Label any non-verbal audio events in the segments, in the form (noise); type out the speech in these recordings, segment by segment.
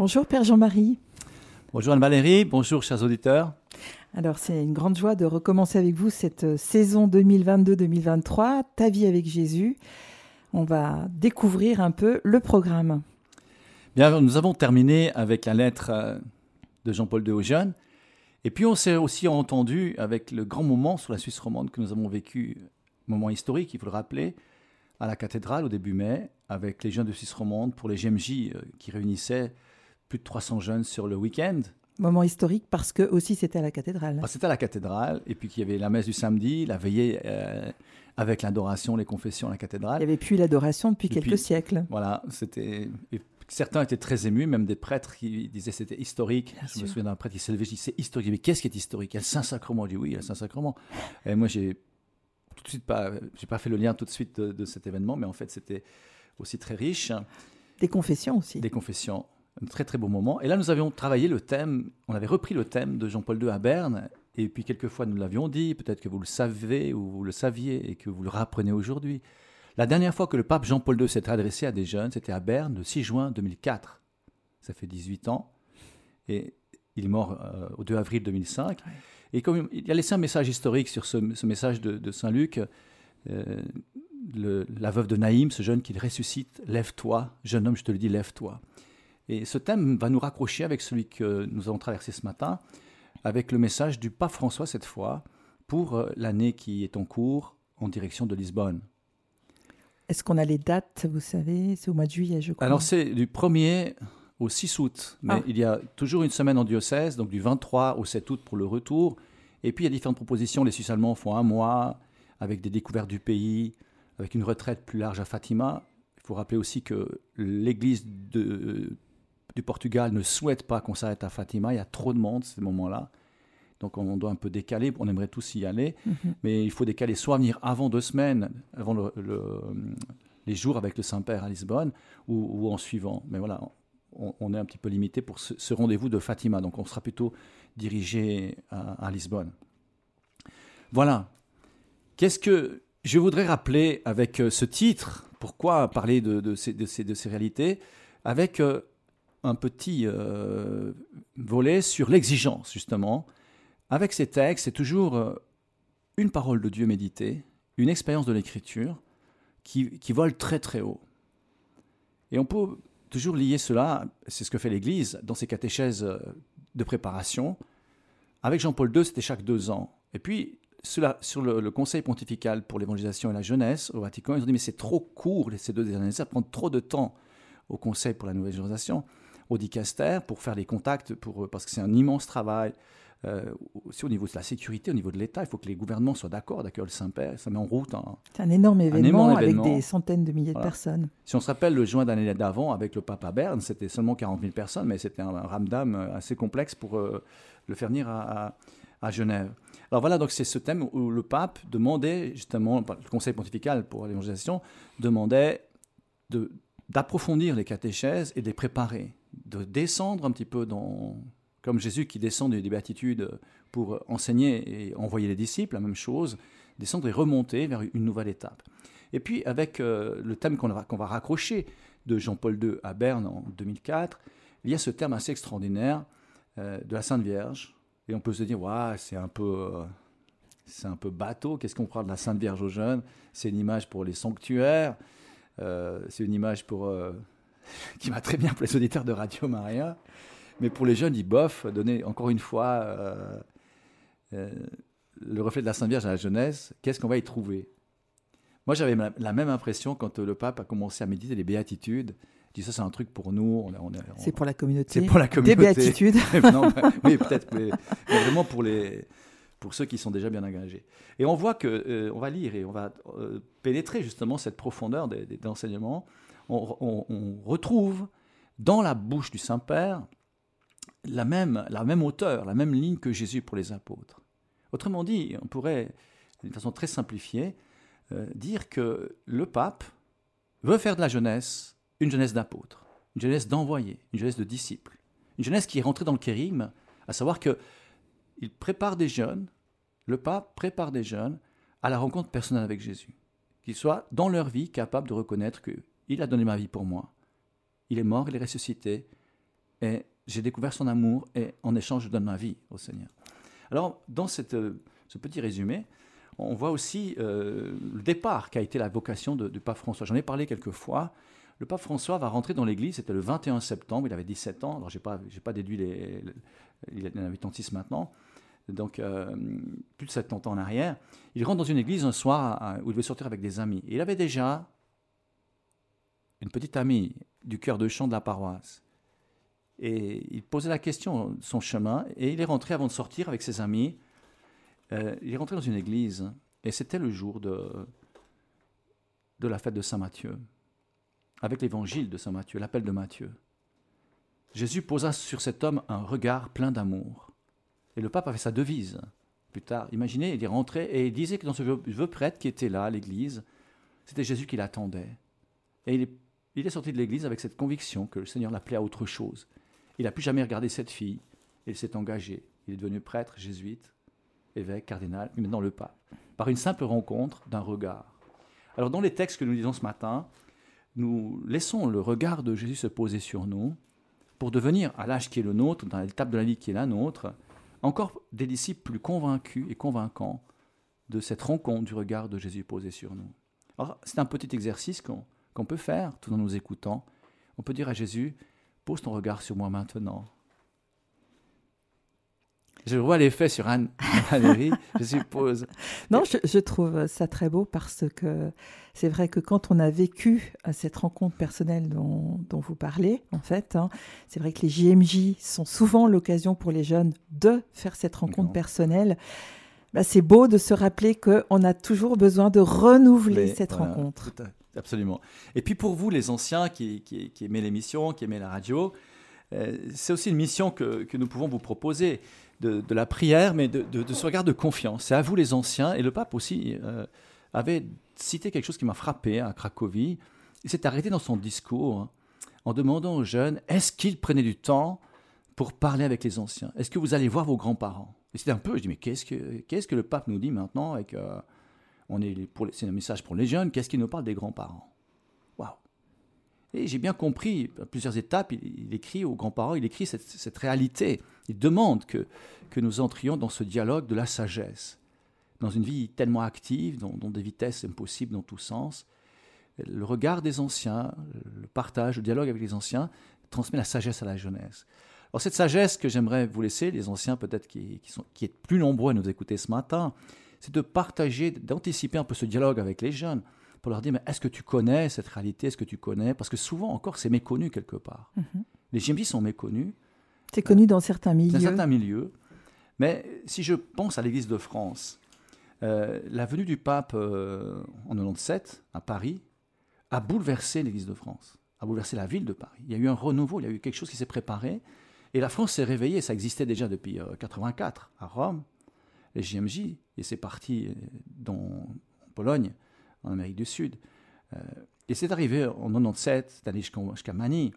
Bonjour Père Jean-Marie. Bonjour Anne-Valérie, bonjour chers auditeurs. Alors c'est une grande joie de recommencer avec vous cette euh, saison 2022-2023, Ta vie avec Jésus. On va découvrir un peu le programme. Bien, nous avons terminé avec la lettre euh, de Jean-Paul II aux jeunes. Et puis on s'est aussi entendu avec le grand moment sur la Suisse romande que nous avons vécu, moment historique, il faut le rappeler, à la cathédrale au début mai, avec les jeunes de Suisse romande pour les GMJ euh, qui réunissaient plus de 300 jeunes sur le week-end. Moment historique parce que aussi c'était à la cathédrale. C'était à la cathédrale, et puis qu'il y avait la messe du samedi, la veillée euh, avec l'adoration, les confessions à la cathédrale. Il n'y avait plus l'adoration depuis quelques siècles. Voilà, c'était. Certains étaient très émus, même des prêtres qui disaient c'était historique. je me souviens d'un prêtre qui s'est levé, je dis c'est historique. Mais qu'est-ce qui est historique? Il y a le Saint-Sacrement. Je dis oui, il y a le Saint-Sacrement. Et moi, j'ai tout de suite pas, j'ai pas fait le lien tout de suite de, de cet événement, mais en fait, c'était aussi très riche. Des confessions aussi. Des confessions un très très beau moment. Et là, nous avions travaillé le thème, on avait repris le thème de Jean-Paul II à Berne, et puis quelquefois nous l'avions dit, peut-être que vous le savez ou vous le saviez et que vous le rapprenez aujourd'hui. La dernière fois que le pape Jean-Paul II s'était adressé à des jeunes, c'était à Berne le 6 juin 2004. Ça fait 18 ans. Et il est mort euh, au 2 avril 2005. Et comme il a laissé un message historique sur ce, message de, Saint-Luc, euh, la veuve de Naïm, ce jeune qui ressuscite, lève-toi, jeune homme, je te le dis, lève-toi. Et ce thème va nous raccrocher avec celui que nous avons traversé ce matin, avec le message du pape François cette fois, pour euh, l'année qui est en cours en direction de Lisbonne. Est-ce qu'on a les dates, vous savez? C'est au mois de juillet, je crois. Alors c'est du 1er au 6 août, mais ah. il y a toujours une semaine en diocèse, donc du 23 au 7 août pour le retour. Et puis il y a différentes propositions. Les Suisses allemands font un mois, avec des découvertes du pays, avec une retraite plus large à Fatima. Il faut rappeler aussi que l'église de du Portugal ne souhaite pas qu'on s'arrête à Fatima. Il y a trop de monde à ce moment-là. Donc on doit un peu décaler, on aimerait tous y aller, mhm. mais il faut décaler soit venir avant deux semaines, avant les jours avec le Saint-Père à Lisbonne, ou, en suivant. Mais voilà, on, est un petit peu limité pour ce, rendez-vous de Fatima, donc on sera plutôt dirigé à, Lisbonne. Voilà. Qu'est-ce que je voudrais rappeler avec euh, ce titre? Pourquoi parler de, ces, de ces, réalités? Avec euh, un petit euh, volet sur l'exigence, justement. Avec ces textes, c'est toujours euh, une parole de Dieu méditée, une expérience de l'écriture qui, qui vole très très haut. Et on peut toujours lier cela, c'est ce que fait l'Église dans ses catéchèses euh, de préparation. Avec Jean-Paul II, c'était chaque deux ans. Et puis, cela, sur le, Conseil pontifical pour l'évangélisation et la jeunesse au Vatican, ils ont dit mais c'est trop court ces deux dernières années, ça prend trop de temps au Conseil pour la nouvelle évangélisation au dicaster pour faire les contacts, pour, parce que c'est un immense travail. Euh, aussi au niveau de la sécurité, au niveau de l'État, il faut que les gouvernements soient d'accord, d'accueillir le Saint-Père, ça met en route un, c'est un énorme événement, avec des centaines de milliers de personnes. Si on se rappelle le juin d'année d'avant avec le pape à Berne, c'était seulement 40 000 personnes, mais c'était un, ramdam assez complexe pour euh, le faire venir à, à, Genève. Alors voilà, donc c'est ce thème où le pape demandait justement, le Conseil pontifical pour l'évangélisation demandait de, d'approfondir les catéchèses et de les préparer de descendre un petit peu dans, comme Jésus qui descend des béatitudes pour enseigner et envoyer les disciples, la même chose, descendre et remonter vers une nouvelle étape. Et puis avec euh, le thème qu'on va, va, raccrocher de Jean-Paul II à Berne en 2004, il y a ce terme assez extraordinaire euh, de la Sainte Vierge. Et on peut se dire, c'est un peu... Euh, c'est un peu bateau, qu'est-ce qu'on parle de la Sainte Vierge aux jeunes? C'est une image pour les sanctuaires, c'est une image pour qui va très bien pour les auditeurs de Radio Maria. Mais pour les jeunes, ils bof, donner encore une fois euh, euh, le reflet de la Sainte Vierge à la jeunesse, qu'est-ce qu'on va y trouver? Moi, j'avais la même impression quand le pape a commencé à méditer les béatitudes. Il dit ça, c'est un truc pour nous. On, c'est pour la communauté. C'est pour la communauté. Des béatitudes. (laughs) oui, peut-être, mais, vraiment pour les, pour ceux qui sont déjà bien engagés. Et on voit que euh, on va lire et on va pénétrer justement cette profondeur des, des enseignements on, retrouve dans la bouche du Saint-Père la même, la même hauteur, la même ligne que Jésus pour les apôtres. Autrement dit, on pourrait, d'une façon très simplifiée, euh, dire que le pape veut faire de la jeunesse une jeunesse d'apôtres, une jeunesse d'envoyés, une jeunesse de disciples, une jeunesse qui est rentrée dans le kérigme, à savoir que il prépare des jeunes, le pape prépare des jeunes à la rencontre personnelle avec Jésus, qu'ils soient dans leur vie capables de reconnaître que il a donné ma vie pour moi. Il est mort, il est ressuscité. et j'ai découvert son amour et en échange, je donne ma vie au Seigneur. Alors, dans euh, ce petit résumé, on voit aussi euh, le départ qu'a été la vocation du pape François. J'en ai parlé quelques fois. Le pape François va rentrer dans l'église, c'était le 21 septembre, il avait 17 ans, alors je n'ai pas, pas déduit les, il en avait 36 maintenant, donc euh, plus de 70 ans en arrière. Il rentre dans une église un soir où il veut sortir avec des amis. il avait déjà une petite amie du cœur de chant de la paroisse. Et il posait la question son chemin, et il est rentré avant de sortir avec ses amis. Euh, il est rentré dans une église, et c'était le jour de, de la fête de Saint Matthieu, avec l'évangile de Saint Matthieu, l'appel de Matthieu. Jésus posa sur cet homme un regard plein d'amour. Et le pape avait sa devise. Plus tard, imaginez, il est rentré et il disait que dans ce vieux prêtre qui était là à l'église, c'était Jésus qui l'attendait. Et il il est sorti de l'église avec cette conviction que le Seigneur l'appelait à autre chose. Il n'a plus jamais regardé cette fille. Il s'est engagé. Il est devenu prêtre, jésuite, évêque, cardinal, et maintenant le pape. Par une simple rencontre d'un regard. Alors dans les textes que nous lisons ce matin, nous laissons le regard de Jésus se poser sur nous pour devenir, à l'âge qui est le nôtre, dans l'étape de la vie qui est la nôtre, encore des disciples plus convaincus et convaincants de cette rencontre du regard de Jésus posé sur nous. Alors, c'est un petit exercice qu'on peut faire tout en nous écoutant. On peut dire à Jésus, pose ton regard sur moi maintenant. Je vois l'effet sur Anne, Valérie, je (laughs) suppose. Non, je, trouve ça très beau parce que c'est vrai que quand on a vécu euh, cette rencontre personnelle dont, vous parlez, en fait, hein, c'est vrai que les JMJ sont souvent l'occasion pour les jeunes de faire cette rencontre personnelle. Bah, c'est beau de se rappeler qu'on a toujours besoin de renouveler cette rencontre. Absolument. Et puis pour vous, les anciens qui, qui, l'émission, qui aimez la radio, euh, c'est aussi une mission que, nous pouvons vous proposer de, la prière, mais de, ce regard de confiance. C'est à vous les anciens, et le pape aussi euh, avait cité quelque chose qui m'a frappé à Cracovie. Il s'est arrêté dans son discours hein, en demandant aux jeunes, est-ce qu'ils prenaient du temps pour parler avec les anciens? Est-ce que vous allez voir vos grands-parents? Et c'était un peu, je dis, mais qu'est-ce que, qu'est-ce que le pape nous dit maintenant avec, euh, on est pour, C'est un message pour les jeunes, qu'est-ce qu'il nous parle des grands-parents? Waouh et j'ai bien compris, à plusieurs étapes, il, écrit aux grands-parents, il écrit cette, cette, réalité. Il demande que, que nous entrions dans ce dialogue de la sagesse, dans une vie tellement active, dont, des vitesses impossibles dans tous sens. Le regard des anciens, le partage, le dialogue avec les anciens transmet la sagesse à la jeunesse. Alors cette sagesse que j'aimerais vous laisser, les anciens peut-être qui, qui, sont, qui êtes plus nombreux à nous écouter ce matin, c'est de partager, d'anticiper un peu ce dialogue avec les jeunes pour leur dire, mais est-ce que tu connais cette réalité? Est-ce que tu connais? Parce que souvent encore, c'est méconnu quelque part. Mhm. Les GMJ sont méconnus. C'est connu dans certains milieux. Dans certains milieux. Mais si je pense à l'Église de France, euh, la venue du pape euh, en 97 à Paris a bouleversé l'Église de France, a bouleversé la ville de Paris. Il y a eu un renouveau, il y a eu quelque chose qui s'est préparé. Et la France s'est réveillée, ça existait déjà depuis 1984 euh, à Rome, les JMJ, et c'est parti dans, en Pologne, en Amérique du Sud. Euh, et c'est arrivé en 97, c'est allé jusqu'à Manille.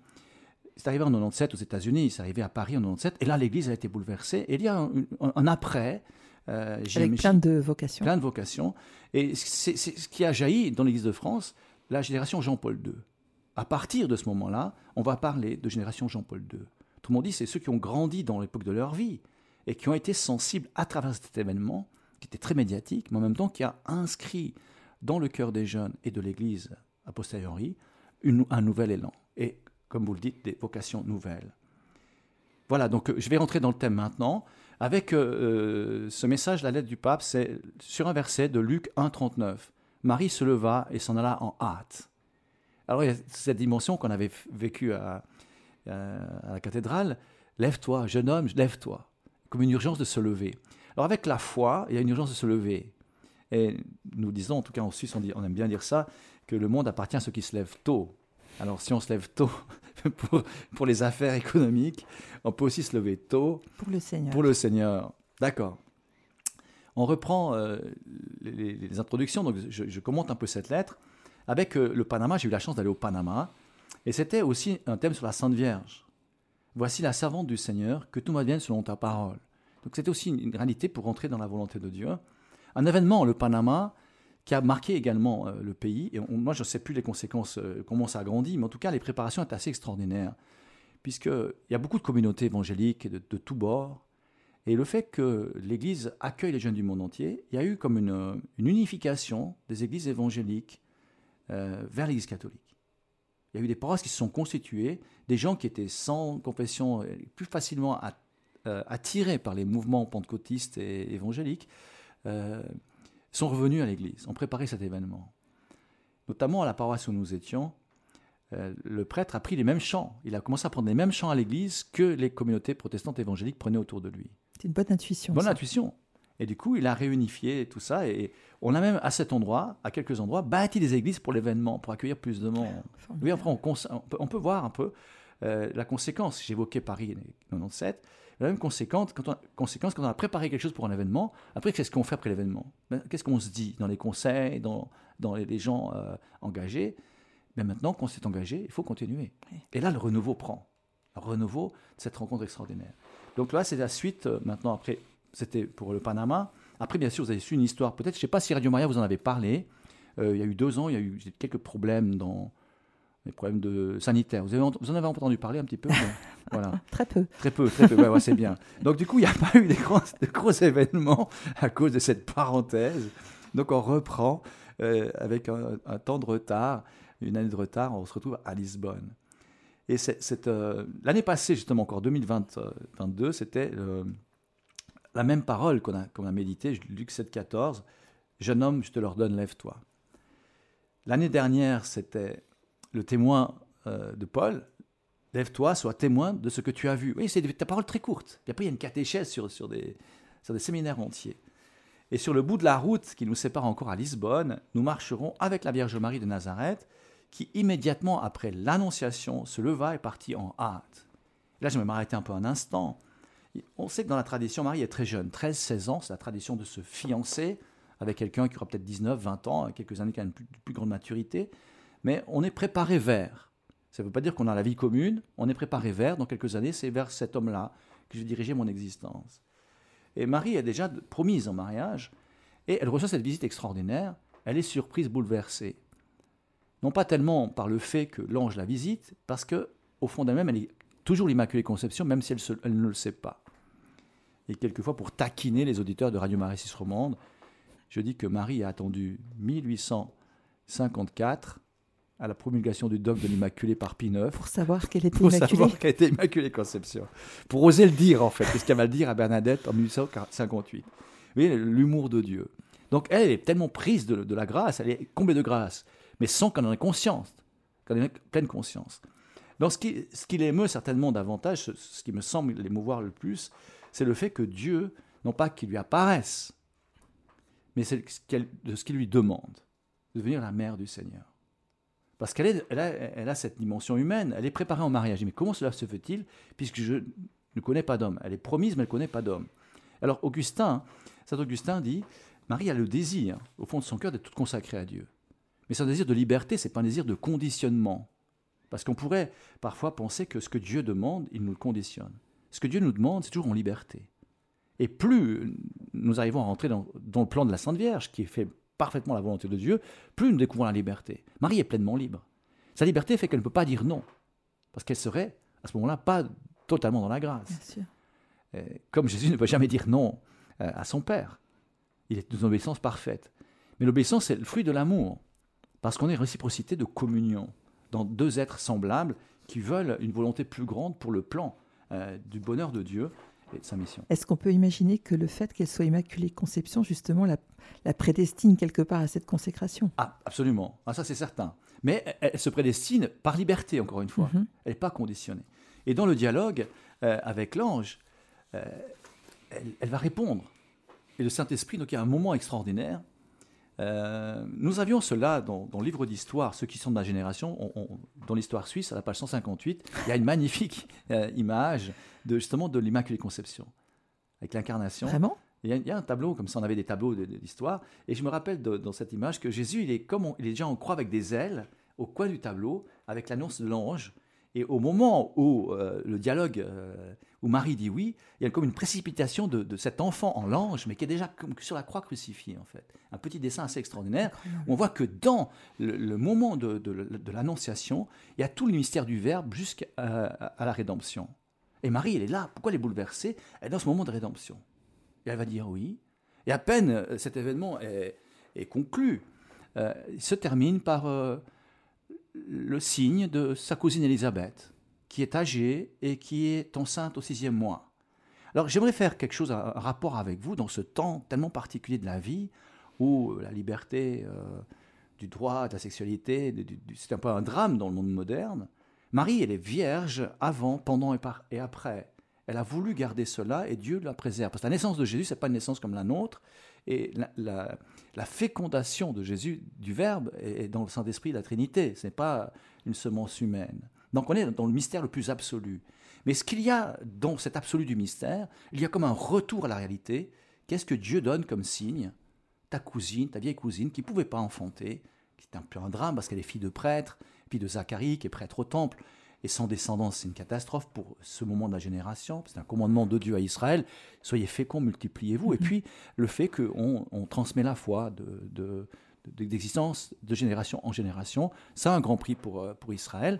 C'est arrivé en 97 aux États-Unis, c'est arrivé à Paris en 97, et là l'Église a été bouleversée. Et il y a un, après. Euh, Avec plein de vocations. Plein de vocations. Et c'est ce qui a jailli dans l'Église de France, la génération Jean-Paul II. À partir de ce moment-là, on va parler de génération Jean-Paul II. Tout le monde dit c'est ceux qui ont grandi dans l'époque de leur vie et qui ont été sensibles à travers cet événement, qui était très médiatique, mais en même temps qui a inscrit dans le cœur des jeunes et de l'Église a posteriori un nouvel élan. Et, comme vous le dites, des vocations nouvelles. Voilà, donc euh, je vais rentrer dans le thème maintenant. Avec euh, euh, ce message, la lettre du pape, c'est sur un verset de Luc 1,39. Marie se leva et s'en alla en hâte. Alors il y a cette dimension qu'on avait vécue à, à, la cathédrale. Lève-toi, jeune homme, lève-toi. Comme une urgence de se lever. Alors avec la foi, il y a une urgence de se lever. Et nous disons, en tout cas en Suisse, on, dit, on aime bien dire ça, que le monde appartient à ceux qui se lèvent tôt. Alors si on se lève tôt (laughs) pour, pour, les affaires économiques, on peut aussi se lever tôt. Pour le Seigneur. Pour le Seigneur. D'accord. On reprend euh, les, introductions, donc je, commente un peu cette lettre. Avec euh, le Panama, j'ai eu la chance d'aller au Panama, et c'était aussi un thème sur la Sainte Vierge. Voici la servante du Seigneur, que tout m'advienne selon ta parole. Donc c'était aussi une réalité pour rentrer dans la volonté de Dieu. Un événement, le Panama, qui a marqué également euh, le pays. Et moi, je ne sais plus les conséquences, euh, comment ça a grandi, mais en tout cas, les préparations étaient assez extraordinaires. puisqu'il y a beaucoup de communautés évangéliques de, de tous bords, et le fait que l'Église accueille les jeunes du monde entier, il y a eu comme une, unification des églises évangéliques euh, vers l'Église catholique. Il y a eu des paroisses qui se sont constituées, des gens qui étaient sans confession, euh, plus facilement euh, attirés par les mouvements pentecôtistes et évangéliques, sont revenus à l'Église, ont préparé cet événement. Notamment à la paroisse où nous étions, le prêtre a pris les mêmes chants. Il a commencé à prendre les mêmes chants à l'église que les communautés protestantes évangéliques prenaient autour de lui. C'est une bonne intuition. Bonne intuition. Et du coup, il a réunifié tout ça. Et on a même, à cet endroit, à quelques endroits, bâti des églises pour l'événement, pour accueillir plus de monde. Oui, après, on, peut, voir un peu euh, la conséquence. J'évoquais Paris 97. La même conséquence quand, on, conséquence quand on a préparé quelque chose pour un événement. Après, qu'est-ce qu'on fait après l'événement? Ben, Qu'est-ce qu'on se dit dans les conseils, dans, dans les, gens euh, engagés? Mais ben, Maintenant qu'on s'est engagé, il faut continuer. Et là, le renouveau prend. Le renouveau de cette rencontre extraordinaire. Donc là, c'est la suite. Euh, maintenant, après, c'était pour le Panama. Après, bien sûr, vous avez su une histoire. Peut-être, je ne sais pas si Radio Maria vous en avez parlé. Euh, il y a eu deux ans, il y a eu quelques problèmes dans les problèmes de sanitaires. Vous, avez, vous en avez entendu parler un petit peu (laughs) voilà. Très peu. Très peu, très peu. Ouais, c'est bien. Donc du coup, il n'y a pas eu de gros événements à cause de cette parenthèse. Donc on reprend euh, avec un, un, temps de retard, une année de retard. On se retrouve à Lisbonne. Et euh, l'année passée, justement, encore 2022, c'était la même parole qu'on a, a méditée, Luc 7, 14. Jeune homme, je te leur donne, lève-toi. L'année dernière, c'était le témoin euh, de Paul. Lève-toi, sois témoin de ce que tu as vu. Oui, c'est ta parole très courte. Et après, il y a une catéchèse sur, sur, des, sur des séminaires entiers. Et sur le bout de la route qui nous sépare encore à Lisbonne, nous marcherons avec la Vierge Marie de Nazareth qui immédiatement après l'annonciation se leva et partit en hâte. Là, je vais m'arrêter un peu un instant. On sait que dans la tradition, Marie est très jeune, 13-16 ans, c'est la tradition de se fiancer avec quelqu'un qui aura peut-être 19, 20 ans, quelques années qui a une plus, grande maturité, mais on est préparé vers. Ça ne veut pas dire qu'on a la vie commune, on est préparé vers, dans quelques années, c'est vers cet homme-là que je vais diriger mon existence. Et Marie est déjà promise en mariage, et elle reçoit cette visite extraordinaire, elle est surprise, bouleversée non pas tellement par le fait que l'ange la visite, parce que au fond d'elle-même, elle est toujours l'Immaculée Conception, même si elle, ne le sait pas. Et quelquefois, pour taquiner les auditeurs de Radio Marie 6 Romande, je dis que Marie a attendu 1854 à la promulgation du dogme de l'Immaculée par Pie IX. Pour savoir qu'elle était pour Immaculée. savoir qu'elle était Immaculée Conception. Pour oser le dire, en fait, qu'est-ce qu'elle va le dire à Bernadette en 1858. Vous voyez, l'humour de Dieu. Donc elle est tellement prise de, de, la grâce, elle est comblée de grâce, mais sans qu'on en ait conscience, qu'on ait pleine conscience. Donc ce qui, ce qui l'émeut certainement davantage, ce, qui me semble l'émouvoir le plus, c'est le fait que Dieu, non pas qu'il lui apparaisse, mais c'est de ce qu'il lui demande, de devenir la mère du Seigneur. Parce qu'elle elle a, elle a, cette dimension humaine, elle est préparée en mariage. Mais comment cela se fait-il? Puisque je ne connais pas d'homme Elle est promise, mais elle ne connaît pas d'homme. Alors Augustin, Saint Augustin dit, Marie a le désir, au fond de son cœur, d'être toute consacrée à Dieu. Mais c'est un désir de liberté, c'est pas un désir de conditionnement. Parce qu'on pourrait parfois penser que ce que Dieu demande, il nous le conditionne. Ce que Dieu nous demande, c'est toujours en liberté. Et plus nous arrivons à rentrer dans, le plan de la Sainte Vierge, qui fait parfaitement la volonté de Dieu, plus nous découvrons la liberté. Marie est pleinement libre. Sa liberté fait qu'elle ne peut pas dire non, parce qu'elle serait à ce moment-là pas totalement dans la grâce. Comme Jésus ne peut jamais dire non euh, à son Père. Il est d'une obéissance parfaite. Mais l'obéissance, c'est le fruit de l'amour parce qu'on est réciprocité de communion dans deux êtres semblables qui veulent une volonté plus grande pour le plan euh, du bonheur de Dieu et de sa mission. Est-ce qu'on peut imaginer que le fait qu'elle soit Immaculée Conception, justement, la, prédestine quelque part à cette consécration? Ah, absolument. Ah, ça, c'est certain. Mais elle, se prédestine par liberté, encore une fois. Mhm. Elle n'est pas conditionnée. Et dans le dialogue euh, avec l'ange, euh, elle, elle, va répondre. Et le Saint-Esprit, donc il y a un moment extraordinaire euh, nous avions cela dans, le livre d'histoire, ceux qui sont de ma génération, dans l'histoire suisse, à la page 158, il y a une magnifique euh, image de, justement de l'Immaculée Conception, avec l'incarnation. Vraiment? Il y, a, un tableau, comme ça on avait des tableaux d'histoire, et je me rappelle dans cette image que Jésus, il est, comme il est déjà en croix avec des ailes, au coin du tableau, avec l'annonce de l'ange, Et au moment où euh, le dialogue, euh, où Marie dit oui, il y a comme une précipitation de, cet enfant en l'ange, mais qui est déjà comme sur la croix crucifiée, en fait. Un petit dessin assez extraordinaire, où on voit que dans le, moment de, l'annonciation, il y a tout le mystère du Verbe jusqu'à la rédemption. Et Marie, elle est là. Pourquoi elle est bouleversée? Elle est dans ce moment de rédemption. Et elle va dire oui. Et à peine euh, cet événement est, conclu, il se termine par le signe de sa cousine Élisabeth, qui est âgée et qui est enceinte au sixième mois. Alors j'aimerais faire quelque chose, un rapport avec vous dans ce temps tellement particulier de la vie où la liberté euh, du droit, de la sexualité, c'est un peu un drame dans le monde moderne. Marie, elle est vierge avant, pendant et, après. Elle a voulu garder cela et Dieu la préserve. Parce que la naissance de Jésus, ce n'est pas une naissance comme la nôtre. Et la, fécondation de Jésus, du Verbe, est dans le Saint-Esprit de la Trinité. Ce n'est pas une semence humaine. Donc on est dans le mystère le plus absolu. Mais ce qu'il y a dans cet absolu du mystère, il y a comme un retour à la réalité. Qu'est-ce que Dieu donne comme signe? Ta cousine, ta vieille cousine, qui ne pouvait pas enfanter, qui est un peu un drame parce qu'elle est fille de prêtre, fille de Zacharie, qui est prêtre au temple, et sans descendance, c'est une catastrophe pour ce moment de la génération. C'est un commandement de Dieu à Israël. Soyez féconds, multipliez-vous. Et mhm. puis, le fait qu'on on transmet la foi de, d'existence de, génération en génération, ça a un grand prix pour, euh, pour Israël.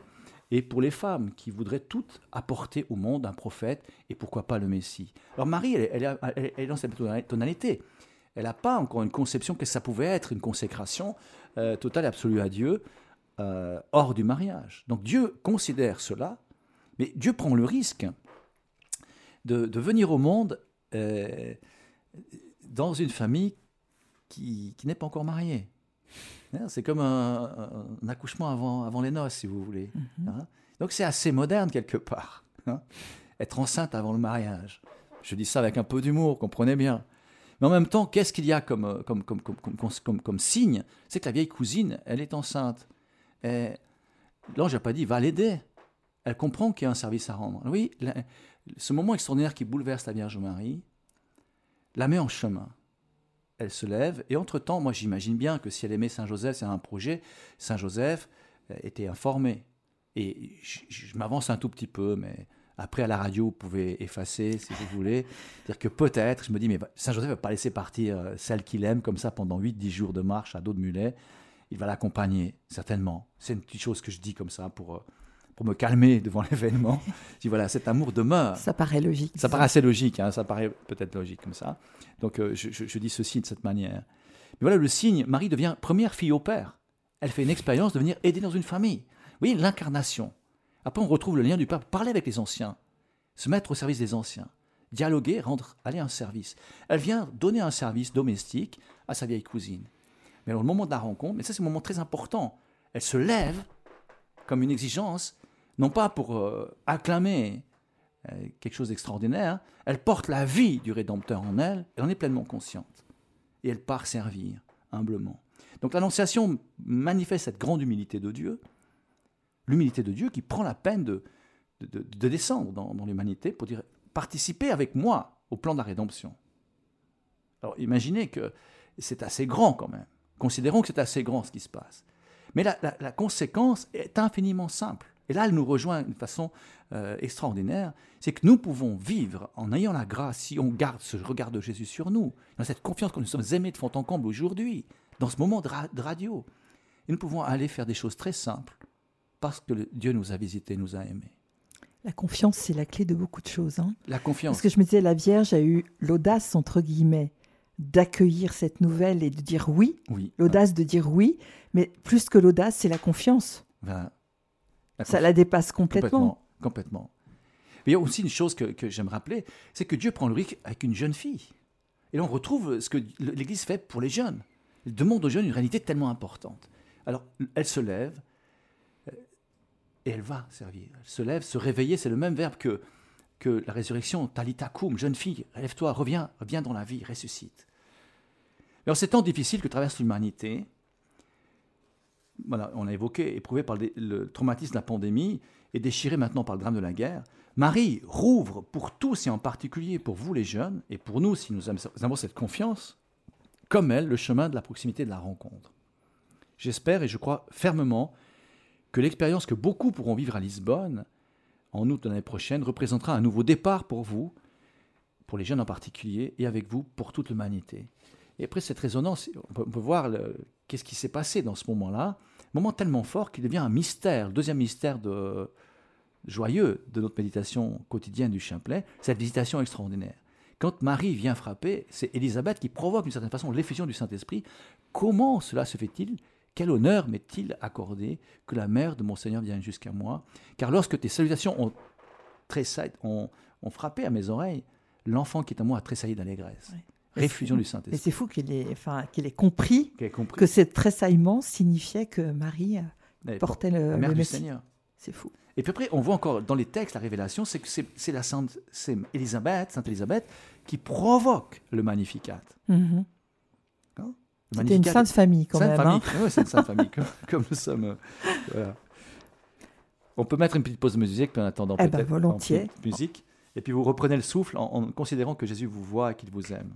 Et pour les femmes qui voudraient toutes apporter au monde un prophète et pourquoi pas le Messie. Alors Marie, elle, est dans cette tonalité. Elle n'a pas encore une conception que ça pouvait être une consécration euh, totale et absolue à Dieu. Euh, hors du mariage. Donc Dieu considère cela, mais Dieu prend le risque de, venir au monde euh, dans une famille qui, n'est pas encore mariée. Hein, c'est comme un, accouchement avant, avant les noces, si vous voulez. Mhm. Hein. Donc c'est assez moderne quelque part. Hein. Être enceinte avant le mariage. Je dis ça avec un peu d'humour, comprenez bien. Mais en même temps, qu'est-ce qu'il y a comme, comme, comme, comme, comme signe? C'est que la vieille cousine, elle est enceinte. Et l'ange n'a pas dit va l'aider. Elle comprend qu'il y a un service à rendre. Oui, ce moment extraordinaire qui bouleverse la Vierge Marie la met en chemin. Elle se lève et entre-temps, moi j'imagine bien que si elle aimait Saint Joseph, c'est un projet, Saint Joseph euh, était informé. Et je, m'avance un tout petit peu, mais après à la radio, vous pouvez effacer si vous voulez. Dire que peut-être, je me dis, mais Saint Joseph ne va pas laisser partir euh, celle qu'il aime comme ça pendant 8-10 jours de marche à dos de mulet il va l'accompagner, certainement. C'est une petite chose que je dis comme ça pour, euh, pour me calmer devant (laughs) l'événement. Je dis voilà, cet amour demeure. Ça paraît logique. Ça, paraît assez logique, hein, ça paraît peut-être logique comme ça. Donc euh, je, dis ceci de cette manière. Mais voilà, le signe, Marie devient première fille au père. Elle fait une expérience de venir aider dans une famille. Vous voyez, l'incarnation. Après, on retrouve le lien du peuple, parler avec les anciens, se mettre au service des anciens, dialoguer, rendre, aller un service. Elle vient donner un service domestique à sa vieille cousine. Mais au moment de la rencontre, mais ça c'est un moment très important, elle se lève comme une exigence, non pas pour euh, acclamer euh, quelque chose d'extraordinaire, elle porte la vie du Rédempteur en elle, elle en est pleinement consciente. Et elle part servir humblement. Donc l'Annonciation manifeste cette grande humilité de Dieu, l'humilité de Dieu qui prend la peine de, de, descendre dans, dans l'humanité pour dire participez avec moi au plan de la rédemption. Alors imaginez que c'est assez grand quand même. Considérons que c'est assez grand ce qui se passe. Mais la, conséquence est infiniment simple. Et là, elle nous rejoint d'une façon euh, extraordinaire. C'est que nous pouvons vivre en ayant la grâce, si on garde ce regard de Jésus sur nous, dans cette confiance que nous sommes aimés de fond en comble aujourd'hui, dans ce moment de, radio. Et nous pouvons aller faire des choses très simples parce que Dieu nous a visités, nous a aimés. La confiance, c'est la clé de beaucoup de choses. Hein. La confiance. Parce que je me disais, la Vierge a eu l'audace, entre guillemets, d'accueillir cette nouvelle et de dire oui, l'audace de dire oui, mais plus que l'audace, c'est la confiance. Ça la dépasse complètement. Complètement. Mais il y a aussi une chose que, j'aime rappeler, c'est que Dieu prend le risque avec une jeune fille. Et là, on retrouve ce que l'Église fait pour les jeunes. Elle demande aux jeunes une réalité tellement importante. Alors, elle se lève euh, et elle va servir. Elle se lève, se réveiller, c'est le même verbe que que la résurrection, talita cum, jeune fille, relève-toi, reviens, reviens dans la vie, ressuscite. Mais en ces temps difficiles que traverse l'humanité, voilà, on a évoqué, éprouvé par le traumatisme de la pandémie et déchiré maintenant par le drame de la guerre, Marie rouvre pour tous et en particulier pour vous les jeunes et pour nous si nous avons cette confiance, comme elle, le chemin de la proximité de la rencontre. J'espère et je crois fermement que l'expérience que beaucoup pourront vivre à Lisbonne en août de l'année prochaine représentera un nouveau départ pour vous, pour les jeunes en particulier, et avec vous pour toute l'humanité. Et après cette résonance, on peut, voir qu'est-ce qui s'est passé dans ce moment-là, moment tellement fort qu'il devient un mystère, le deuxième mystère de, joyeux de notre méditation quotidienne du Chapelet, cette visitation extraordinaire. Quand Marie vient frapper, c'est Élisabeth qui provoque d'une certaine façon l'effusion du Saint-Esprit. Comment cela se fait-il Quel honneur m'est-il accordé que la mère de mon Seigneur vienne jusqu'à moi? Car lorsque tes salutations ont, ont, ont frappé à mes oreilles, l'enfant qui est à moi a tressailli d'allégresse. Réfusion du Saint-Esprit. Et c'est fou qu'il ait, enfin, qu'il ait, compris que ce tressaillement signifiait que Marie portait le, la mère du Seigneur. C'est fou. Et puis après, on voit encore dans les textes la révélation, c'est que c'est la Sainte Élisabeth, Sainte Élisabeth, qui provoque le Magnificat. Mm C'était une sainte famille quand même. Famille. Hein. c'est une sainte famille, comme, nous sommes. Euh, on peut mettre une petite pause de musique, en attendant eh ben, peut-être volontiers. musique. Et puis vous reprenez le souffle en considérant que Jésus vous voit et qu'il vous aime.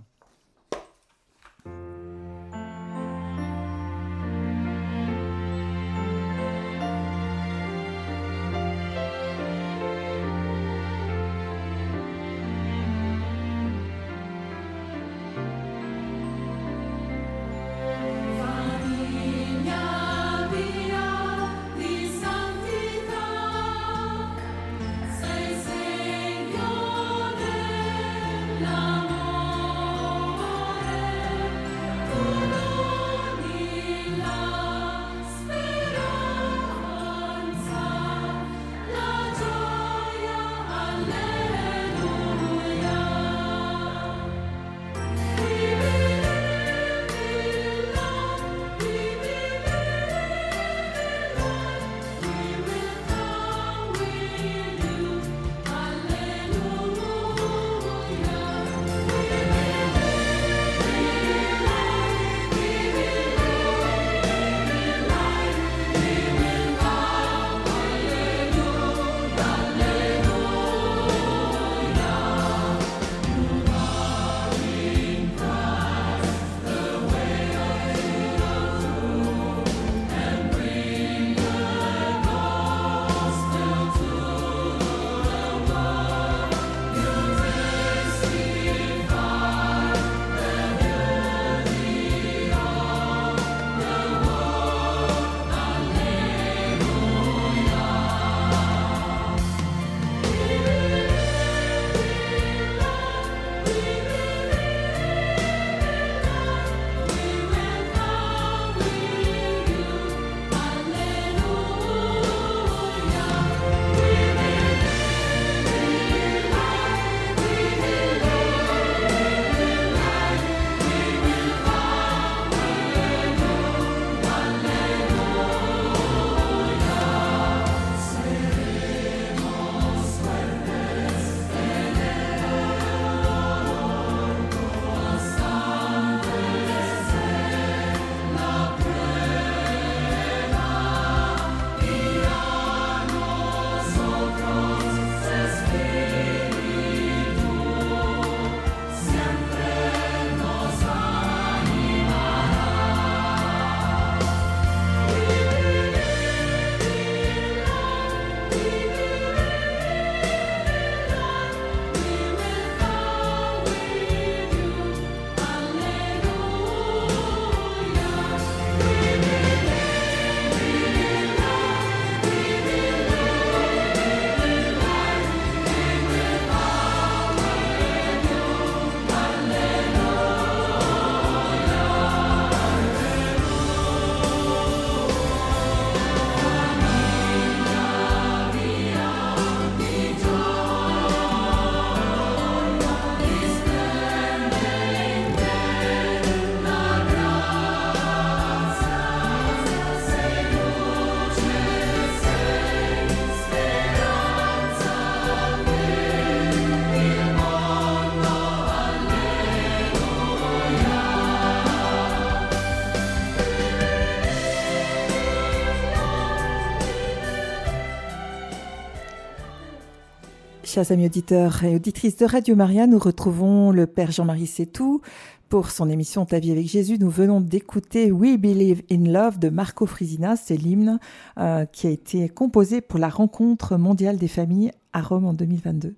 Chers amis auditeurs et auditrices de Radio Maria, nous retrouvons le Père Jean-Marie Sétou pour son émission Ta vie avec Jésus. Nous venons d'écouter We Believe in Love de Marco Frisina. C'est l'hymne euh, qui a été composé pour la rencontre mondiale des familles à Rome en 2022.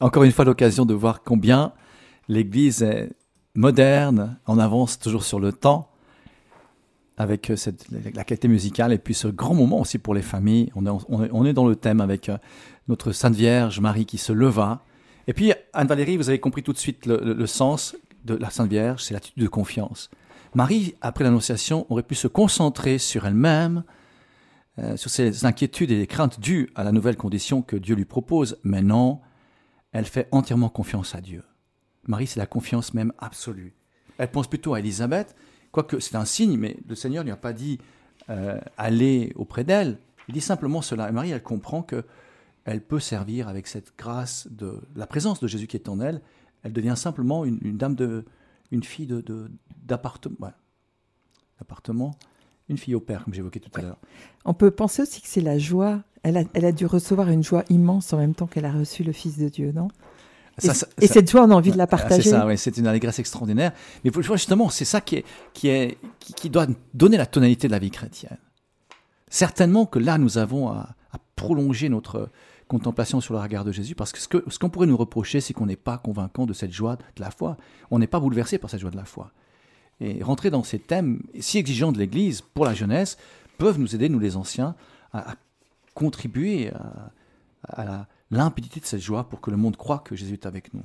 Encore une fois, l'occasion de voir combien l'Église est moderne, en avance toujours sur le temps, avec euh, cette, la qualité musicale et puis ce grand moment aussi pour les familles. On est, on est dans le thème avec euh, notre Sainte Vierge Marie qui se leva. Et puis, Anne-Valérie, vous avez compris tout de suite le, sens de la Sainte Vierge, c'est l'attitude de confiance. Marie, après l'Annonciation, aurait pu se concentrer sur elle-même, euh, sur ses inquiétudes et les craintes dues à la nouvelle condition que Dieu lui propose. Mais non, elle fait entièrement confiance à Dieu. Marie, c'est la confiance même absolue. Elle pense plutôt à Élisabeth, quoique c'est un signe, mais le Seigneur ne lui a pas dit euh, aller auprès d'elle. Il dit simplement cela. Et Marie, elle comprend que elle peut servir avec cette grâce de la présence de Jésus qui est en elle. Elle devient simplement une, dame de, une fille de, d'appartement, une fille au père, comme j'évoquais tout à l'heure. On peut penser aussi que c'est la joie. Elle a, elle a dû recevoir une joie immense en même temps qu'elle a reçu le Fils de Dieu, non? Et, cette joie, on a envie de la partager. C'est ça, oui, c'est une allégresse extraordinaire. Mais justement, c'est ça qui, est, qui, est, qui, doit donner la tonalité de la vie chrétienne. Certainement que là, nous avons à, à prolonger notre, contemplation sur le regard de Jésus, parce que ce qu'on pourrait nous reprocher, c'est qu'on n'est pas convaincant de cette joie de la foi. On n'est pas bouleversé par cette joie de la foi. Et rentrer dans ces thèmes si exigeants de l'Église pour la jeunesse peuvent nous aider, nous les anciens, à, contribuer à, à limpidité de cette joie pour que le monde croit que Jésus est avec nous.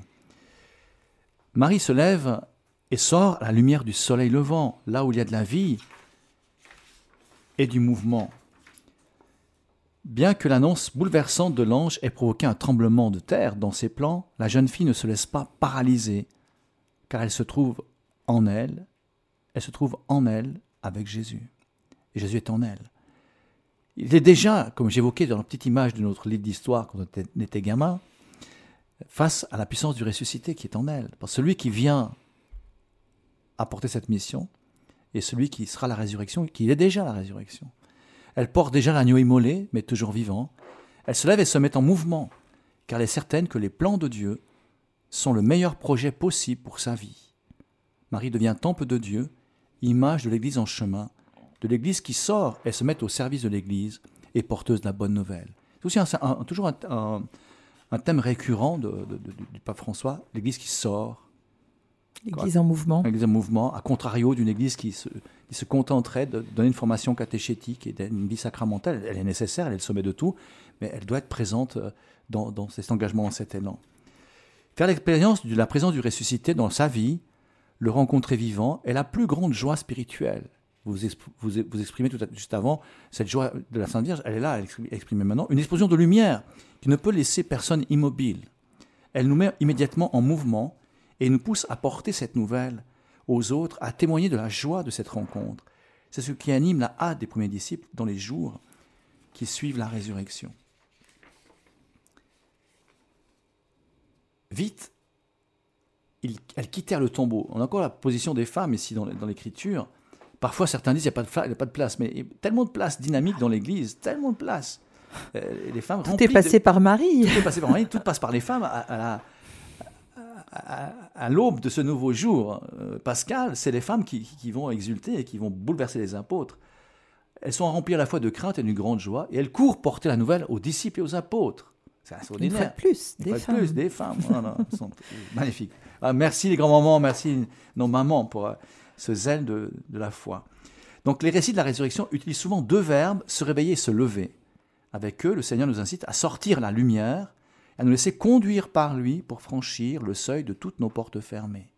Marie se lève et sort à la lumière du soleil levant, là où il y a de la vie et du mouvement. Bien que l'annonce bouleversante de l'ange ait provoqué un tremblement de terre dans ses plans, la jeune fille ne se laisse pas paralyser, car elle se trouve en elle, elle se trouve en elle avec Jésus. Et Jésus est en elle. Il est déjà, comme j'évoquais dans la petite image de notre livre d'histoire quand on était gamin, face à la puissance du ressuscité qui est en elle. Parce que celui qui vient apporter cette mission est celui qui sera la résurrection, qui est déjà la résurrection. Elle porte déjà l'agneau immolé, mais toujours vivant. Elle se lève et se met en mouvement, car elle est certaine que les plans de Dieu sont le meilleur projet possible pour sa vie. Marie devient temple de Dieu, image de l'Église en chemin, de l'Église qui sort et se met au service de l'Église et porteuse de la bonne nouvelle. C'est aussi toujours un, thème récurrent du pape François, l'Église qui sort, L'Église en mouvement. L'Église en mouvement, à contrario d'une Église qui se, qui se contenterait de donner une formation catéchétique et d'une vie sacramentale. Elle est nécessaire, elle est le sommet de tout, mais elle doit être présente euh, dans, dans cet engagement, en cet élan. Faire l'expérience de la présence du ressuscité dans sa vie, le rencontrer vivant, est la plus grande joie spirituelle. Vous, vous, vous exprimez tout à, juste avant, cette joie de la Sainte Vierge, elle est là, elle est exprimée maintenant. Une explosion de lumière qui ne peut laisser personne immobile. Elle nous met immédiatement en mouvement et nous pousse à porter cette nouvelle aux autres, à témoigner de la joie de cette rencontre. C'est ce qui anime la hâte des premiers disciples dans les jours qui suivent la résurrection. Vite, ils, elles quittèrent le tombeau. On a encore la position des femmes ici dans, l'Écriture. Parfois, certains disent qu'il n'y a, pas de place, mais il y a tellement de place dynamique dans l'Église, tellement de place. Euh, les femmes tout est passé par Marie. Tout est passé par Marie, tout passe par les femmes à la, à, l'aube de ce nouveau jour euh, pascal, c'est les femmes qui, vont exulter et qui vont bouleverser les apôtres. Elles sont remplies à la fois de crainte et d'une grande joie, et elles courent porter la nouvelle aux disciples et aux apôtres. C'est extraordinaire. Une fois de plus, des femmes. plus, des femmes. sont magnifiques. Ah, merci les grands-mamans, merci nos mamans pour euh, ce zèle de, de la foi. Donc les récits de la résurrection utilisent souvent deux verbes, se réveiller et se lever. Avec eux, le Seigneur nous incite à sortir la lumière à nous laisser conduire par lui pour franchir le seuil de toutes nos portes fermées.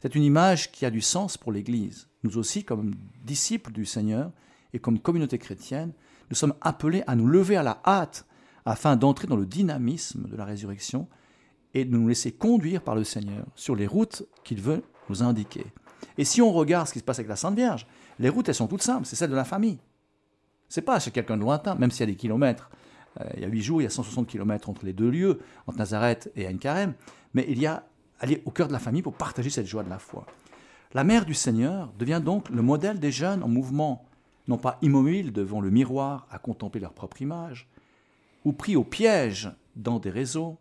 C'est une image qui a du sens pour l'Église. Nous aussi, comme disciples du Seigneur et comme communauté chrétienne, nous sommes appelés à nous lever à la hâte afin d'entrer dans le dynamisme de la résurrection et de nous laisser conduire par le Seigneur sur les routes qu'il veut nous indiquer. Et si on regarde ce qui se passe avec la Sainte Vierge, les routes, elles sont toutes simples, c'est celle de la famille. C'est pas chez quelqu'un de lointain, même s'il y a des kilomètres il y a huit jours, il y a 160 km entre les deux lieux, entre Nazareth et Ain-Carême, mais il y a aller au cœur de la famille pour partager cette joie de la foi. La mère du Seigneur devient donc le modèle des jeunes en mouvement, non pas immobiles devant le miroir à contempler leur propre image, ou pris au piège dans des réseaux,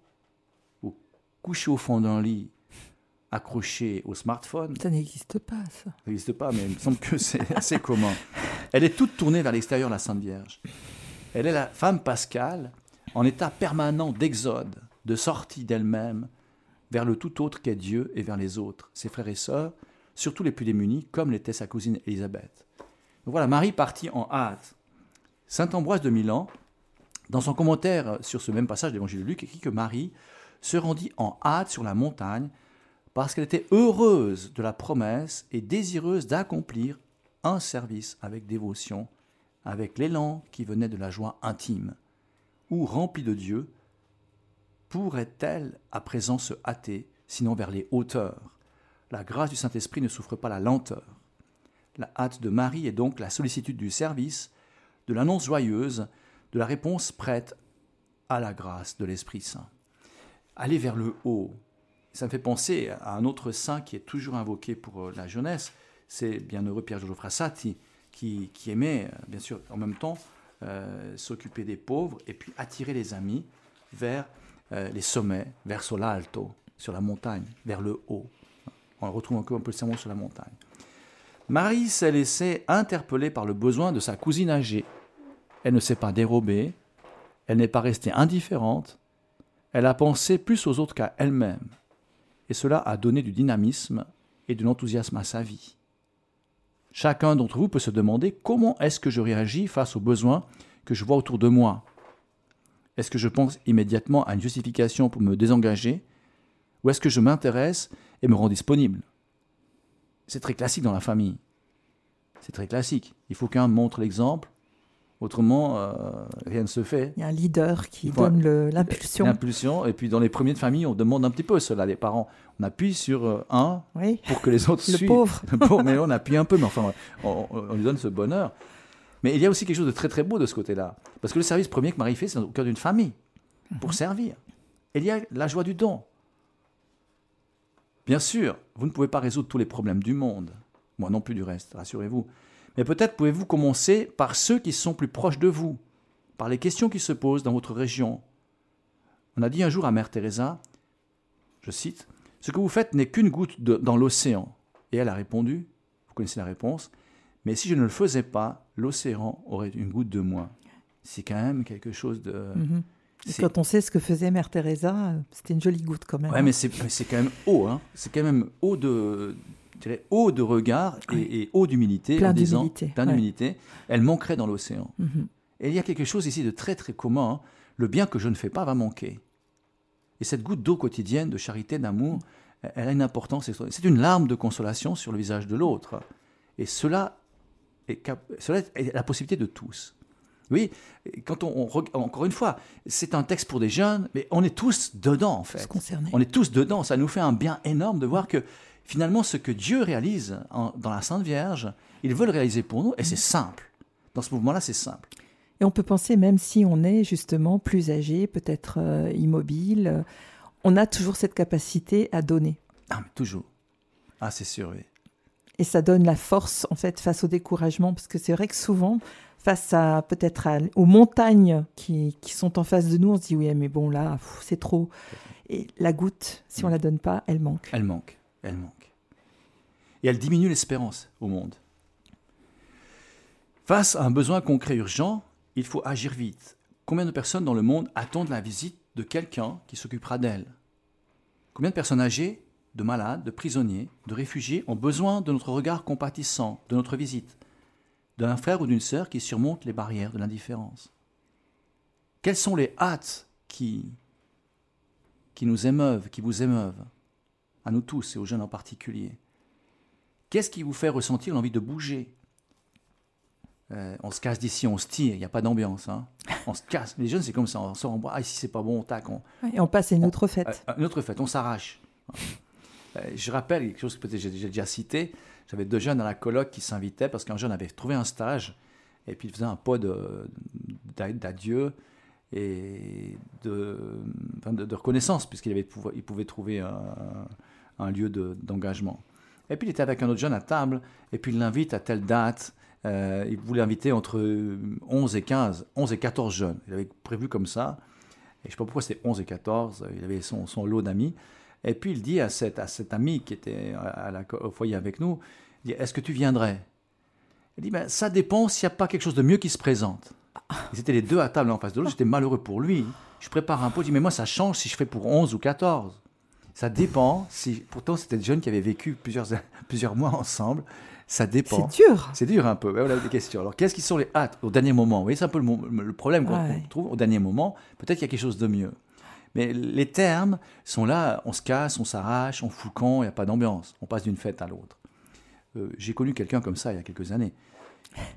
ou couchés au fond d'un lit, accrochés au smartphone. Ça n'existe pas, ça. Ça n'existe pas, mais il me semble que c'est (laughs) assez commun. Elle est toute tournée vers l'extérieur, la Sainte Vierge. Elle est la femme pascale en état permanent d'exode, de sortie d'elle-même vers le tout autre qu'est Dieu et vers les autres, ses frères et sœurs, surtout les plus démunis, comme l'était sa cousine Élisabeth. Donc voilà, Marie partit en hâte. Saint Ambroise de Milan, dans son commentaire sur ce même passage de l'Évangile de Luc, écrit que Marie se rendit en hâte sur la montagne parce qu'elle était heureuse de la promesse et désireuse d'accomplir un service avec dévotion, avec l'élan qui venait de la joie intime. Ou remplie de Dieu, pourrait-elle à présent se hâter, sinon vers les hauteurs? La grâce du Saint-Esprit ne souffre pas la lenteur. La hâte de Marie est donc la sollicitude du service, de l'annonce joyeuse, de la réponse prête à la grâce de l'Esprit Saint. Aller vers le haut, ça me fait penser à un autre saint qui est toujours invoqué pour euh, la jeunesse, c'est bienheureux Pierre Giorgio Frassati, qui, aimait, euh, bien sûr, en même temps, euh, s'occuper des pauvres et puis attirer les amis vers les sommets, vers l'alto, sur la montagne, vers le haut. On retrouve encore un peu le sermon sur la montagne. Marie s'est laissée interpeller par le besoin de sa cousine âgée. Elle ne s'est pas dérobée, elle n'est pas restée indifférente, elle a pensé plus aux autres qu'à elle-même, et cela a donné du dynamisme et de l'enthousiasme à sa vie. Chacun d'entre vous peut se demander comment est-ce que je réagis face aux besoins que je vois autour de moi. Est-ce que je pense immédiatement à une justification pour me désengager ou est-ce que je m'intéresse et me rends disponible? C'est très classique dans la famille. C'est très classique. Il faut qu'un montre l'exemple. Autrement, euh, rien ne se fait. Il y a un leader qui donne l'impulsion. L'impulsion. Et puis, dans les premiers de famille, on demande un petit peu cela. Les parents, on appuie sur euh, un pour que les autres le suivent. Pauvre. Le pauvre. Mais on appuie un peu, mais enfin, on, lui donne ce bonheur. Mais il y a aussi quelque chose de très très beau de ce côté-là. Parce que le service premier que Marie fait, c'est au cœur d'une famille, pour mhm. servir. Et il y a la joie du don. Bien sûr, vous ne pouvez pas résoudre tous les problèmes du monde. Moi non plus du reste, rassurez-vous. Mais peut-être pouvez-vous commencer par ceux qui sont plus proches de vous, par les questions qui se posent dans votre région. On a dit un jour à Mère Teresa, je cite, Ce que vous faites n'est qu'une goutte dans l'océan. Et elle a répondu, vous connaissez la réponse, mais si je ne le faisais pas, l'océan aurait une goutte de moins. C'est quand même quelque chose de... Mhm quand on sait ce que faisait Mère Teresa, c'était une jolie goutte quand même. Ouais, mais c'est quand même haut. Hein. C'est quand même haut de, haut de regard et, haut d'humilité. Plein d'humilité. Plein d'humilité. Elle manquerait dans l'océan. Mhm. Et il y a quelque chose ici de très très commun. Hein. Le bien que je ne fais pas va manquer. Et cette goutte d'eau quotidienne, de charité, d'amour, elle a une importance. C'est une larme de consolation sur le visage de l'autre. Et cela est, cela est la possibilité de tous. Oui, quand on, encore une fois, c'est un texte pour des jeunes, mais on est tous dedans en fait. On est tous dedans. Ça nous fait un bien énorme de voir que finalement ce que Dieu réalise dans la Sainte Vierge, il veut le réaliser pour nous et c'est simple. Dans ce mouvement-là, c'est simple. Et on peut penser, même si on est justement plus âgé, peut-être euh, immobile, on a toujours cette capacité à donner. Ah, mais toujours. Ah, c'est sûr, oui. Et ça donne la force, en fait, face au découragement, parce que c'est vrai que souvent, face à peut-être aux montagnes qui, sont en face de nous, on se dit oui, mais bon là, c'est trop. Et la goutte, si on la donne pas, elle manque. Elle manque, elle manque. Et elle diminue l'espérance au monde. Face à un besoin concret urgent, il faut agir vite. Combien de personnes dans le monde attendent la visite de quelqu'un qui s'occupera d'elles? Combien de personnes âgées, de malades, de prisonniers, de réfugiés ont besoin de notre regard compatissant, de notre visite? D'un frère ou d'une sœur qui surmonte les barrières de l'indifférence? Quelles sont les hâtes qui, qui nous émeuvent, qui vous émeuvent, à nous tous et aux jeunes en particulier Qu'est-ce qui vous fait ressentir l'envie de bouger? Euh, on se casse d'ici, on se tire, il n'y a pas d'ambiance. Hein. On se casse. Les jeunes, c'est comme ça, on sort en bois. Ah, ici, c'est pas bon, on tac. On, et on passe à une autre fête. Euh, une autre fête, on s'arrache. Euh, je rappelle quelque chose que peut-être j'ai déjà cité. J'avais deux jeunes à la coloc qui s'invitaient parce qu'un jeune avait trouvé un stage et puis il faisait un pot d'adieu et de, de, reconnaissance puisqu'il avait, il pouvait trouver un, lieu d'engagement. et puis il était avec un autre jeune à table et puis il l'invite à telle date Euh, il voulait inviter entre 11 et 15, 11 et 14 jeunes. Il avait prévu comme ça. Et je ne sais pas pourquoi c'était 11 et 14. Il avait son, son lot d'amis. Et puis il dit à cet, à ami qui était au foyer avec nous, est-ce que tu viendrais? Il dit, ben, ça dépend s'il n'y a pas quelque chose de mieux qui se présente. Ils étaient les deux à table en face de l'autre. J'étais malheureux pour lui. Je prépare un pot. Je dis, mais moi, ça change si je fais pour 11 ou 14. Ça dépend. Si, pourtant, c'était des jeunes qui avaient vécu plusieurs, (laughs) plusieurs mois ensemble. Ça dépend. C'est dur. C'est dur un peu. Voilà des questions. Alors, qu'est-ce qui sont les hâtes au dernier moment? Vous voyez, c'est un peu le, problème qu'on trouve au dernier moment. Peut-être qu'il y a quelque chose de mieux. Mais les termes sont là, on se casse, on s'arrache, on fout le camp, il n'y a pas d'ambiance. On passe d'une fête à l'autre. Euh, j'ai connu quelqu'un comme ça il y a quelques années.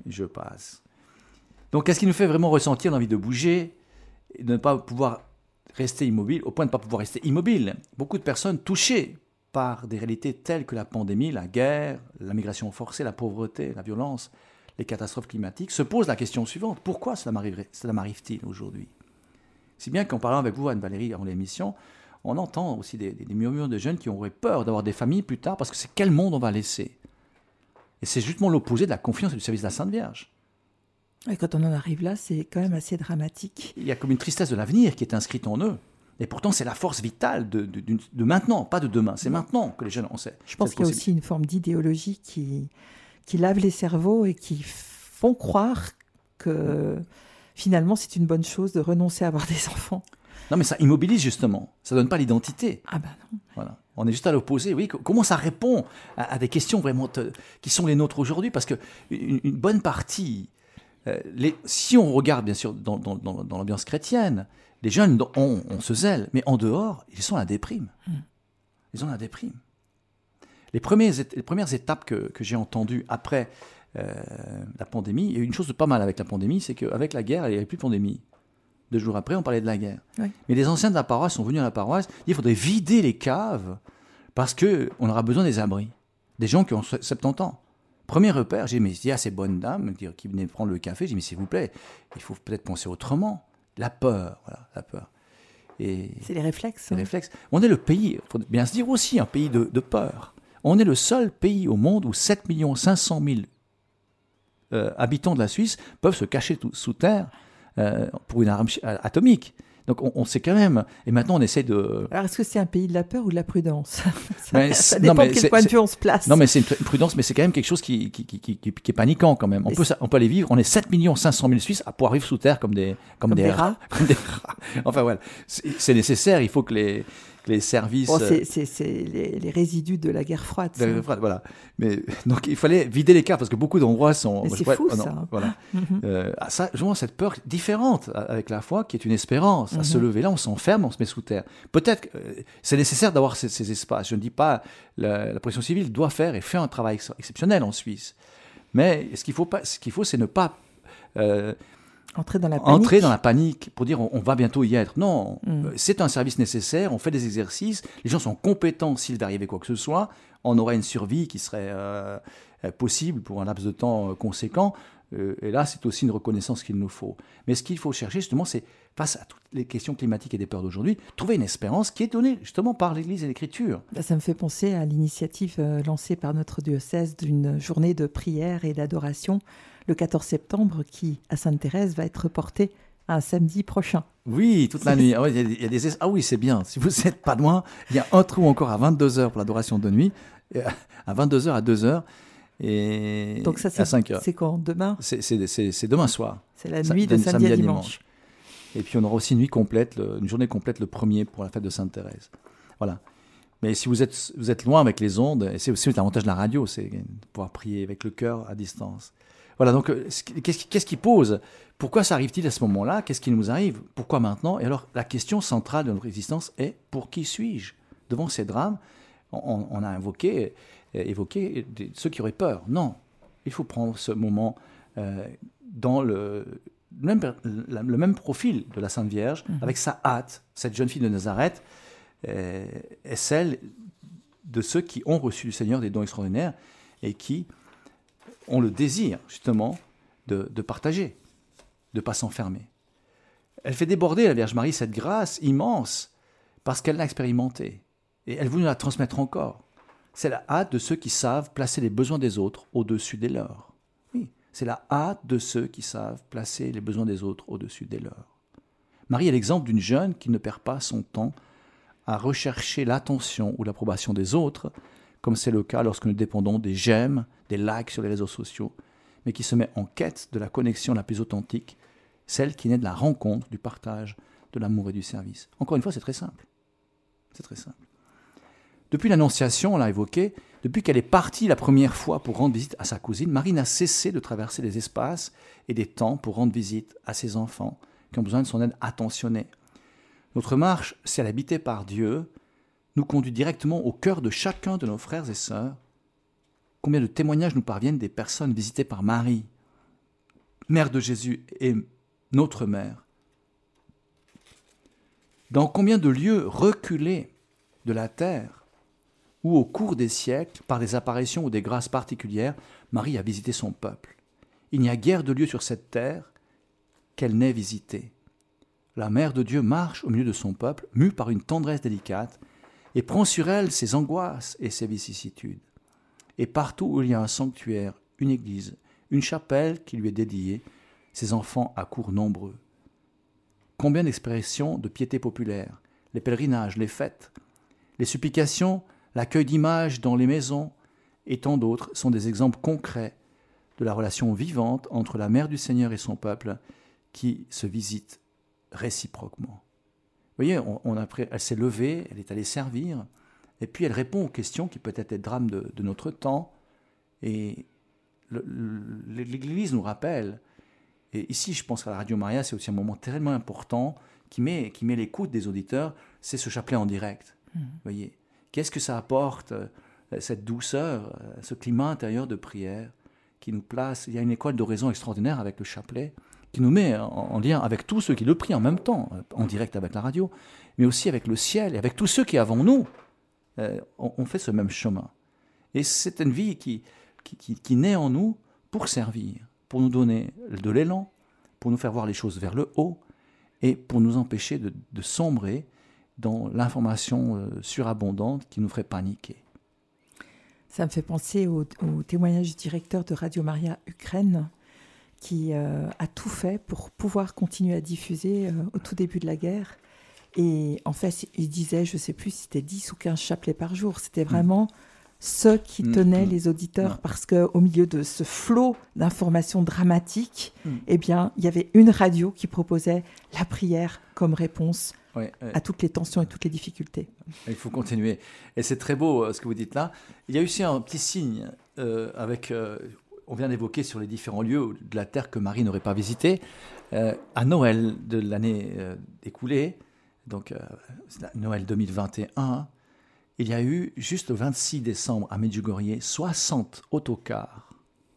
Je passe. Donc, qu'est-ce qui nous fait vraiment ressentir l'envie de bouger et de ne pas pouvoir rester immobile, au point de ne pas pouvoir rester immobile. Beaucoup de personnes touchées par des réalités telles que la pandémie, la guerre, la migration forcée, la pauvreté, la violence, les catastrophes climatiques, se posent la question suivante. Pourquoi cela m'arrive-t-il aujourd'hui? Si bien qu'en parlant avec vous, Anne-Valérie, avant l'émission, on entend aussi des, des, murmures de jeunes qui auraient peur d'avoir des familles plus tard parce que c'est quel monde on va laisser? Et c'est justement l'opposé de la confiance et du service de la Sainte Vierge. Et quand on en arrive là, c'est quand même assez dramatique. Il y a comme une tristesse de l'avenir qui est inscrite en eux. Et pourtant, c'est la force vitale de, de, maintenant, pas de demain. C'est maintenant que les jeunes en sait. Je pense qu'il y a aussi une forme d'idéologie qui, qui lave les cerveaux et qui font croire que finalement, c'est une bonne chose de renoncer à avoir des enfants. Non, mais ça immobilise justement. Ça donne pas l'identité. Ah ben non. Voilà. On est juste à l'opposé. Oui, comment ça répond à, des questions vraiment qui sont les nôtres aujourd'hui? Parce que une, bonne partie, les, si on regarde bien sûr dans, dans, dans l'ambiance chrétienne, les jeunes ont, ce zèle, mais en dehors, ils sont à la déprime. Hmm. Ils ont la déprime. Les, premiers, les premières étapes que, j'ai entendues après euh, la pandémie, il y a une chose de pas mal avec la pandémie, c'est qu'avec la guerre, il n'y avait plus de pandémie. Deux jours après, on parlait de la guerre. Mais les anciens de la paroisse sont venus à la paroisse, il faudrait vider les caves parce qu'on aura besoin des abris. Des gens qui ont 70 ans. Premier repère, j'ai dit, mais il y a ces bonnes dames qui venaient prendre le café, j'ai dit, mais s'il vous plaît, il faut peut-être penser autrement. La peur, voilà, la peur. C'est les réflexes. Les hein. réflexes. On est le pays, il faut bien se dire aussi, un pays de, peur. On est le seul pays au monde où 7 500 000 habitants de la Suisse peuvent se cacher sous terre euh, pour une arme atomique. Donc on, sait quand même, et maintenant on essaie de... Alors est-ce que c'est un pays de la peur ou de la prudence? Ça, dépend de quel point de vue on se place. Non mais c'est une prudence, mais c'est quand même quelque chose qui, qui, qui, qui, est paniquant quand même. On peut, on peut aller vivre, on est 7 500 000 Suisses à pouvoir vivre sous terre comme des, comme, des, rats. (laughs) Comme des rats. Enfin voilà, c'est nécessaire, il faut que les, les services. Euh, c'est les, résidus de la guerre froide. De la guerre froide, voilà. Mais donc il fallait vider les cartes parce que beaucoup d'endroits sont. C'est fou oh ça. voilà. (laughs) Mhm. euh, ah, cette peur différente avec la foi qui est une espérance. À se mhm. lever là, on s'enferme, on se met sous terre. Peut-être que euh, c'est nécessaire d'avoir ces, espaces. Je ne dis pas la, la pression civile doit faire et fait un travail exceptionnel en Suisse. Mais ce qu'il faut pas, ce qu'il faut, c'est ne pas euh, Entrer dans la panique. Entrer dans la panique pour dire on, va bientôt y être. Non, mm. euh, c'est un service nécessaire, on fait des exercices, les gens sont compétents s'il va arriver quoi que ce soit, on aurait une survie qui serait euh, euh, possible pour un laps de temps conséquent. et là, c'est aussi une reconnaissance qu'il nous faut. Mais ce qu'il faut chercher, justement, c'est, face à toutes les questions climatiques et des peurs d'aujourd'hui, trouver une espérance qui est donnée justement par l'Église et l'Écriture. Bah, ça me fait penser à l'initiative lancée par notre diocèse d'une journée de prière et d'adoration le 14 septembre qui, à Sainte-Thérèse, va être reporté à un samedi prochain. Oui, toute la nuit. Ah, il y a des... ah oui, c'est bien. Si vous n'êtes pas loin, il y a un trou encore à 22h pour l'adoration de nuit, à 22h à 2h. Et Donc ça, c'est, à 5 heures. C'est quand? Demain? C'est, demain soir. C'est la nuit de samedi, à dimanche. Et puis on aura aussi une nuit complète, une journée complète le premier pour la fête de Sainte-Thérèse. Voilà. Mais si vous êtes, vous êtes loin avec les ondes, et c'est aussi l'avantage de la radio, c'est pouvoir prier avec le cœur à distance. Voilà, donc euh, qu'est-ce qui pose? Pourquoi ça arrive-t-il à ce moment-là? Qu'est-ce qui nous arrive? Pourquoi maintenant? Et alors, la question centrale de notre existence est pour qui suis-je? Devant ces drames, on, a invoqué, euh, évoqué ceux qui auraient peur. Non, il faut prendre ce moment euh, dans le, même, le même profil de la Sainte Vierge, mhm. avec sa hâte. Cette jeune fille de Nazareth est celle de ceux qui ont reçu du Seigneur des dons extraordinaires et qui ont le désir, justement, de, partager, de ne pas s'enfermer. Elle fait déborder, la Vierge Marie, cette grâce immense, parce qu'elle l'a expérimentée. Et elle veut nous la transmettre encore. C'est la hâte de ceux qui savent placer les besoins des autres au-dessus des leurs. Oui, C'est la hâte de ceux qui savent placer les besoins des autres au-dessus des leurs. Marie est l'exemple d'une jeune qui ne perd pas son temps à rechercher l'attention ou l'approbation des autres, comme c'est le cas lorsque nous dépendons des j'aime, des likes sur les réseaux sociaux, mais qui se met en quête de la connexion la plus authentique, celle qui naît de la rencontre, du partage, de l'amour et du service. Encore une fois, c'est très simple. C'est très simple. Depuis l'Annonciation, on l'a évoqué, depuis qu'elle est partie la première fois pour rendre visite à sa cousine, Marie n'a cessé de traverser des espaces et des temps pour rendre visite à ses enfants qui ont besoin de son aide attentionnée. Notre marche, si elle est habitée par Dieu, nous conduit directement au cœur de chacun de nos frères et sœurs. Combien de témoignages nous parviennent des personnes visitées par Marie, mère de Jésus et notre mère Dans combien de lieux reculés de la terre, où au cours des siècles, par des apparitions ou des grâces particulières, Marie a visité son peuple Il n'y a guère de lieu sur cette terre qu'elle n'ait visité. La Mère de Dieu marche au milieu de son peuple, mue par une tendresse délicate, et prend sur elle ses angoisses et ses vicissitudes. Et partout où il y a un sanctuaire, une église, une chapelle qui lui est dédiée, ses enfants accourent nombreux. Combien d'expressions de piété populaire, les pèlerinages, les fêtes, les supplications, l'accueil d'images dans les maisons, et tant d'autres sont des exemples concrets de la relation vivante entre la Mère du Seigneur et son peuple, qui se visite réciproquement. Vous voyez, on, elle s'est levée, elle est allée servir, et puis elle répond aux questions qui peuvent être des drames de, notre temps. Et l'Église nous rappelle, et ici je pense qu'à la Radio Maria, c'est aussi un moment tellement important qui met, qui met l'écoute des auditeurs, c'est ce chapelet en direct. Mmh. Vous voyez, qu'est-ce que ça apporte, euh, cette douceur, euh, ce climat intérieur de prière qui nous place Il y a une école d'oraison extraordinaire avec le chapelet qui nous met en, lien avec tous ceux qui le prient en même temps, en direct avec la radio, mais aussi avec le ciel et avec tous ceux qui, avant nous, euh, ont, fait ce même chemin. Et c'est une vie qui, qui, naît en nous pour servir, pour nous donner de l'élan, pour nous faire voir les choses vers le haut et pour nous empêcher de, sombrer dans l'information euh, surabondante qui nous ferait paniquer. Ça me fait penser au, au témoignage du directeur de Radio Maria Ukraine qui euh, a tout fait pour pouvoir continuer à diffuser euh, au tout début de la guerre. Et en fait, il disait, je ne sais plus si c'était 10 ou 15 chapelets par jour. C'était mm. vraiment ce qui mm, tenait mm. les auditeurs parce qu'au milieu de ce flot d'informations dramatiques, eh bien, il y avait une radio qui proposait la prière comme réponse à toutes les tensions et toutes les difficultés. Il faut continuer. Et c'est très beau euh, ce que vous dites là. Il y a aussi un petit signe avec on vient d'évoquer sur les différents lieux de la Terre que Marie n'aurait pas visité. Euh, à Noël de l'année euh, écoulée, donc euh, Noël 2021, il y a eu juste le 26 décembre à Medjugorje 60 autocars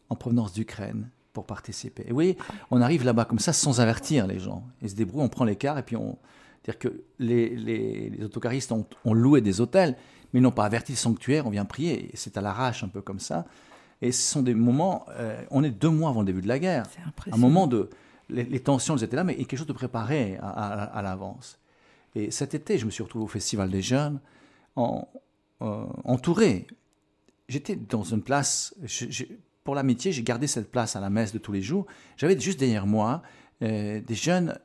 en provenance d'Ukraine pour participer. Et oui, on arrive là-bas comme ça sans avertir les gens. Ils se débrouillent, on prend les cars et puis on. dire que les, les, autocaristes ont, ont, loué des hôtels, mais ils n'ont pas averti le sanctuaire, on vient prier. C'est à l'arrache un peu comme ça. Et ce sont des moments, euh, on est deux mois avant le début de la guerre. Un moment de, les, tensions elles étaient là, mais il y a quelque chose de préparé à, l'avance. Et cet été, je me suis retrouvé au Festival des Jeunes, en, euh, entouré. J'étais dans une place, pour l'amitié, j'ai gardé cette place à la messe de tous les jours. J'avais juste derrière moi euh, des jeunes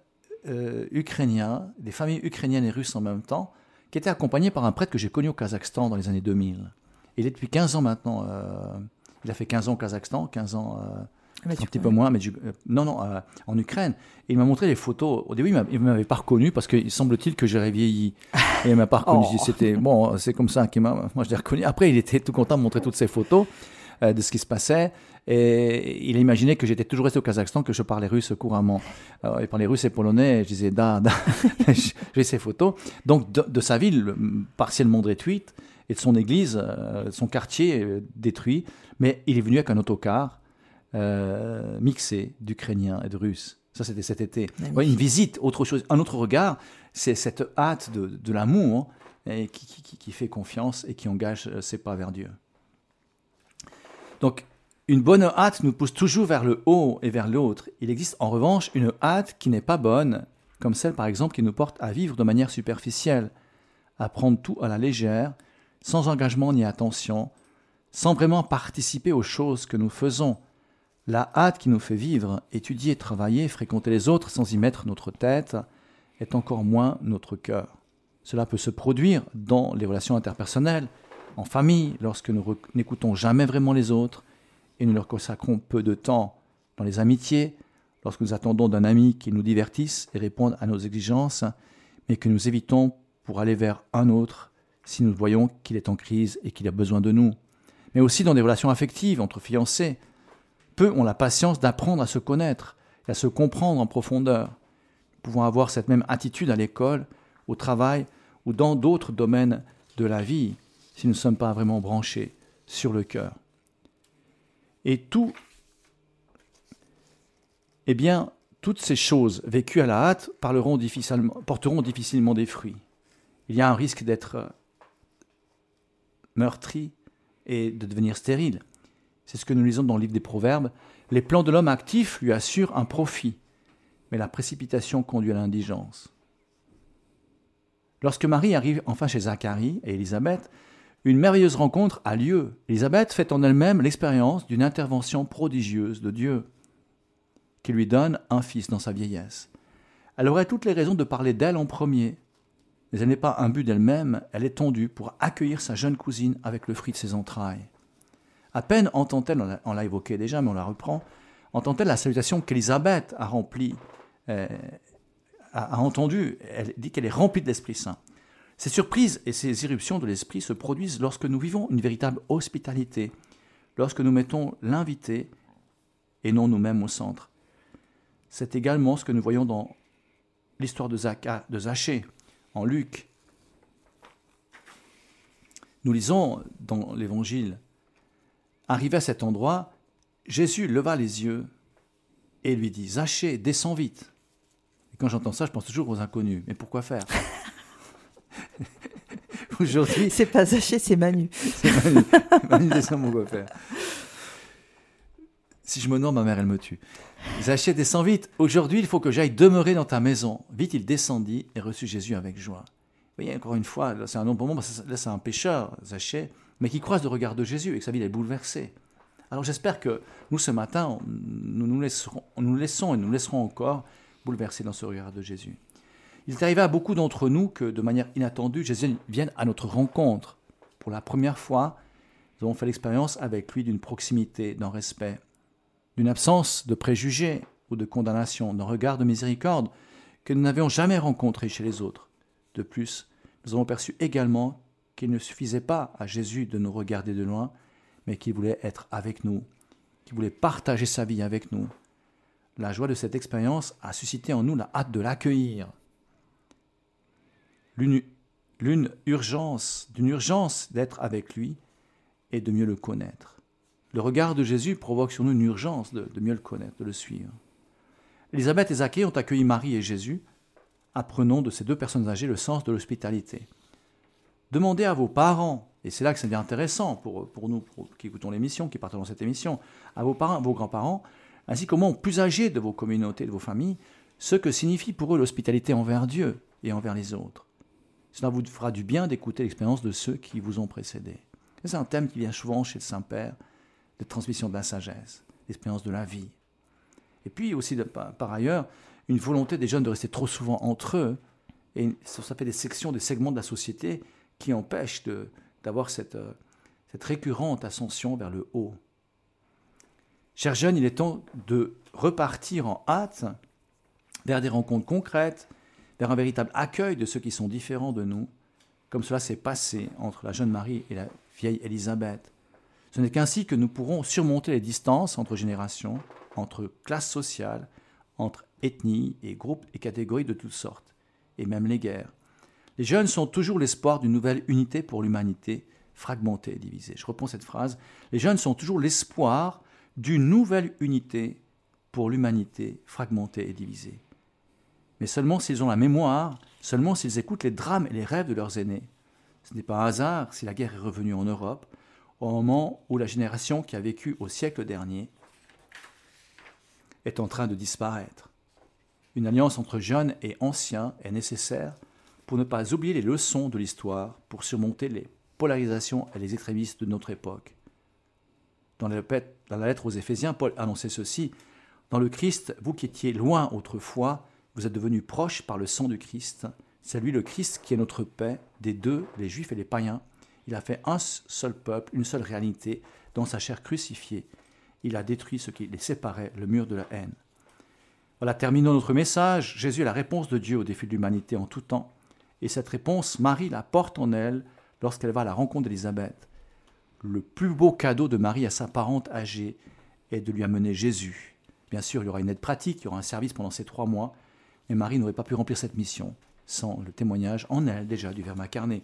ukrainiens, des familles ukrainiennes et russes en même temps, qui étaient accompagnés par un prêtre que j'ai connu au Kazakhstan dans les années 2000. Il est depuis 15 ans maintenant il a fait 15 ans au Kazakhstan, 15 ans, euh, ah, un petit peu moins, mais euh, non, non, euh, en Ukraine. Et il m'a montré les photos. Au début, il ne m'avait pas reconnu parce qu'il semble-t-il que j'aurais vieilli. (laughs) Et il m'a pas reconnu. Oh. C'était bon, c'est comme ça qu'il m'a. Moi, je l'ai reconnu. Après, il était tout content de montrer toutes ces photos de ce qui se passait. Et il a imaginé que j'étais toujours resté au Kazakhstan, que je parlais russe couramment. il parlait russe et polonais. je disais, da, da. (laughs) J'ai ces photos. Donc, de, de, sa ville, partiellement réduite, et de son église, son quartier détruit. Mais il est venu avec un autocar euh, mixé d'Ukrainiens et de Russes. Ça, c'était cet été. une visite, autre chose, un autre regard, c'est cette hâte de, l'amour et qui, fait confiance et qui engage euh, ses pas vers Dieu. Donc, une bonne hâte nous pousse toujours vers le haut et vers l'autre. Il existe en revanche une hâte qui n'est pas bonne, comme celle par exemple qui nous porte à vivre de manière superficielle, à prendre tout à la légère, sans engagement ni attention, sans vraiment participer aux choses que nous faisons. La hâte qui nous fait vivre, étudier, travailler, fréquenter les autres sans y mettre notre tête, est encore moins notre cœur. Cela peut se produire dans les relations interpersonnelles, en famille, lorsque nous n'écoutons jamais vraiment les autres et nous leur consacrons peu de temps, dans les amitiés, lorsque nous attendons d'un ami qu'il nous divertisse et réponde à nos exigences, mais que nous évitons pour aller vers un autre si nous voyons qu'il est en crise et qu'il a besoin de nous. Mais aussi dans des relations affectives entre fiancés. Peu ont la patience d'apprendre à se connaître et à se comprendre en profondeur. Nous pouvons avoir cette même attitude à l'école, au travail ou dans d'autres domaines de la vie si nous ne sommes pas vraiment branchés sur le cœur. Et tout, eh bien, toutes ces choses vécues à la hâte porteront difficilement des fruits. Il y a un risque d'être meurtri et de devenir stérile. C'est ce que nous lisons dans le livre des Proverbes. Les plans de l'homme actif lui assurent un profit, mais la précipitation conduit à l'indigence. Lorsque Marie arrive enfin chez Zacharie et Élisabeth, une merveilleuse rencontre a lieu. Élisabeth fait en elle-même l'expérience d'une intervention prodigieuse de Dieu, qui lui donne un fils dans sa vieillesse. Elle aurait toutes les raisons de parler d'elle en premier, mais elle n'est pas un but d'elle-même, elle est tendue pour accueillir sa jeune cousine avec le fruit de ses entrailles. À peine entend-elle, on l'a évoqué déjà, mais on la reprend, entend-elle la salutation qu'Élisabeth a remplie, euh, a, a entendue, elle dit qu'elle est remplie de l'Esprit Saint. Ces surprises et ces irruptions de l'esprit se produisent lorsque nous vivons une véritable hospitalité, lorsque nous mettons l'invité et non nous-mêmes au centre. C'est également ce que nous voyons dans l'histoire de, Zachée, en Luc. Nous lisons dans l'Évangile, arrivé à cet endroit, Jésus leva les yeux et lui dit, Zachée, descends vite. Et quand j'entends ça, je pense toujours aux inconnus. Mais pourquoi faire? (laughs) Aujourd'hui. C'est pas Zaché, c'est Manu. C'est Manu. Manu descend mon coiffeur. Si je me nomme, ma mère, elle me tue. Zaché descend vite. Aujourd'hui, il faut que j'aille demeurer dans ta maison. Vite, il descendit et reçut Jésus avec joie. Vous voyez, encore une fois, c'est un nom pour moi, là, c'est un pécheur, Zaché, mais qui croise le regard de Jésus et que sa vie est bouleversée. Alors j'espère que nous, ce matin, nous nous, nous laissons et nous laisserons encore bouleverser dans ce regard de Jésus. Il est arrivé à beaucoup d'entre nous que, de manière inattendue, Jésus vienne à notre rencontre. Pour la première fois, nous avons fait l'expérience avec lui d'une proximité, d'un respect, d'une absence de préjugés ou de condamnation, d'un regard de miséricorde que nous n'avions jamais rencontré chez les autres. De plus, nous avons perçu également qu'il ne suffisait pas à Jésus de nous regarder de loin, mais qu'il voulait être avec nous, qu'il voulait partager sa vie avec nous. La joie de cette expérience a suscité en nous la hâte de l'accueillir, l'une urgence, d'une urgence d'être avec lui et de mieux le connaître. Le regard de Jésus provoque sur nous une urgence de, mieux le connaître, de le suivre. Élisabeth et Zachée ont accueilli Marie et Jésus. Apprenons de ces deux personnes âgées le sens de l'hospitalité. Demandez à vos parents, et c'est là que c'est bien intéressant pour, pour nous qui écoutons l'émission, qui partageons cette émission, à vos parents, vos grands-parents, ainsi qu'aux membres plus âgés de vos communautés, de vos familles, ce que signifie pour eux l'hospitalité envers Dieu et envers les autres. Cela vous fera du bien d'écouter l'expérience de ceux qui vous ont précédé. C'est un thème qui vient souvent chez le Saint-Père, de transmission de la sagesse, l'expérience de la vie. Et puis aussi, par ailleurs, une volonté des jeunes de rester trop souvent entre eux, et ça fait des sections, des segments de la société qui empêchent d'avoir cette, euh, cette récurrente ascension vers le haut. Chers jeunes, il est temps de repartir en hâte vers des rencontres concrètes, vers un véritable accueil de ceux qui sont différents de nous, comme cela s'est passé entre la jeune Marie et la vieille Élisabeth. Ce n'est qu'ainsi que nous pourrons surmonter les distances entre générations, entre classes sociales, entre ethnies et groupes et catégories de toutes sortes, et même les guerres. Les jeunes sont toujours l'espoir d'une nouvelle unité pour l'humanité, fragmentée et divisée. Je reprends cette phrase. Les jeunes sont toujours l'espoir d'une nouvelle unité pour l'humanité, fragmentée et divisée mais seulement s'ils ont la mémoire, seulement s'ils écoutent les drames et les rêves de leurs aînés. Ce n'est pas un hasard si la guerre est revenue en Europe, au moment où la génération qui a vécu au siècle dernier est en train de disparaître. Une alliance entre jeunes et anciens est nécessaire pour ne pas oublier les leçons de l'histoire, pour surmonter les polarisations et les extrémistes de notre époque. Dans la, lettre aux Éphésiens, Paul annonçait ceci Dans le Christ, vous qui étiez loin autrefois, vous êtes devenus proches par le sang du Christ. C'est lui le Christ qui est notre paix des deux, les Juifs et les païens. Il a fait un seul peuple, une seule réalité, dans sa chair crucifiée. Il a détruit ce qui les séparait, le mur de la haine. Voilà, terminons notre message. Jésus est la réponse de Dieu au défi de l'humanité en tout temps. Et cette réponse, Marie la porte en elle lorsqu'elle va à la rencontre d'Élisabeth. Le plus beau cadeau de Marie à sa parente âgée est de lui amener Jésus. Bien sûr, il y aura une aide pratique, il y aura un service pendant ces trois mois, mais Marie n'aurait pas pu remplir cette mission sans le témoignage en elle déjà du Verbe incarné.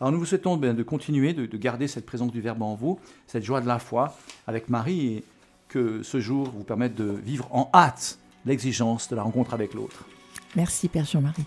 Alors nous vous souhaitons de continuer, de, de, garder cette présence du Verbe en vous, cette joie de la foi avec Marie, et que ce jour vous permette de vivre en hâte l'exigence de la rencontre avec l'autre. Merci Père Jean-Marie.